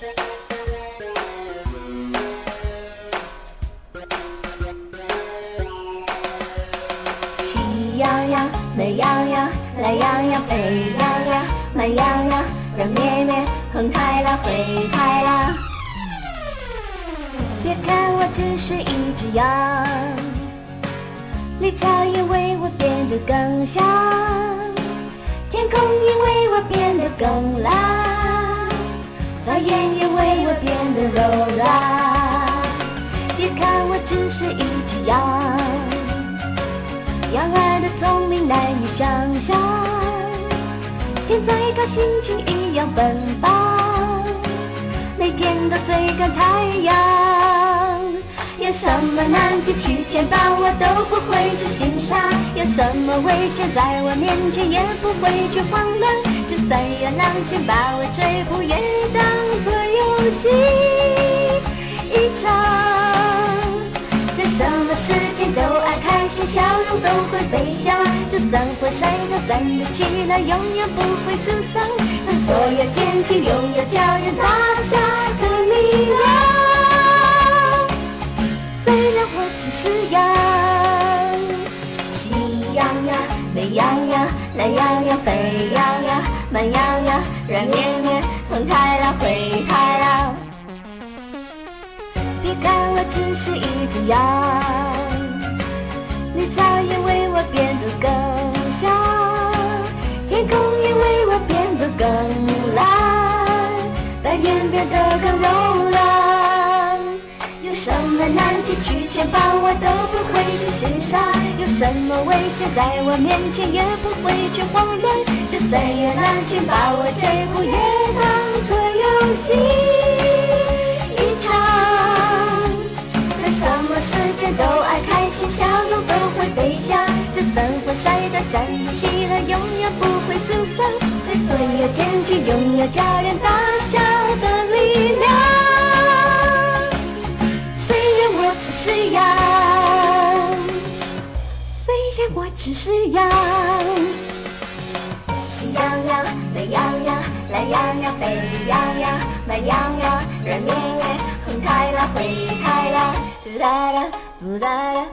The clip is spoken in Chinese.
喜羊羊、美羊羊、懒羊羊、沸羊羊、慢羊羊、软绵绵、红太狼、灰太狼。别看我只是一只羊，绿草也为我变得更香，天空因为我变得更蓝，眼也为我变得柔软。别看我只是一只羊，羊儿的聪明难以想象，天再高心情一样奔放，每天都追赶太阳。有什么难题去牵绊我都不会去心上，有什么危险在我面前也不会去慌乱，就算有狼群把我追捕，也当作游戏一场。在什么时间都爱开心，笑容都会飞翔，就算会摔倒站得起来，永远不会沮丧。在所有天气，拥有叫人大笑的力量。虽然我只是羊，喜羊羊、美羊羊、懒羊羊、沸羊羊、慢羊羊、软绵绵、灰太狼、灰太狼。别看我只是一只羊，绿草也为我变得更香，天空也为我变得更蓝，白云变得更柔软。什么难题去牵绊我都不会去心上，有什么危险在我面前也不会去慌乱，就算有狼群把我追捕，也当作游戏一场。在什么时间都爱开心，笑容都会飞翔，就算会摔倒站起来，永远不会沮丧，在所有天气拥有叫人大笑的力我只是羊，喜羊羊、美羊羊、懒羊羊、沸羊羊、慢羊羊、软绵绵、红太狼、灰太狼，嘟哒啦，啦，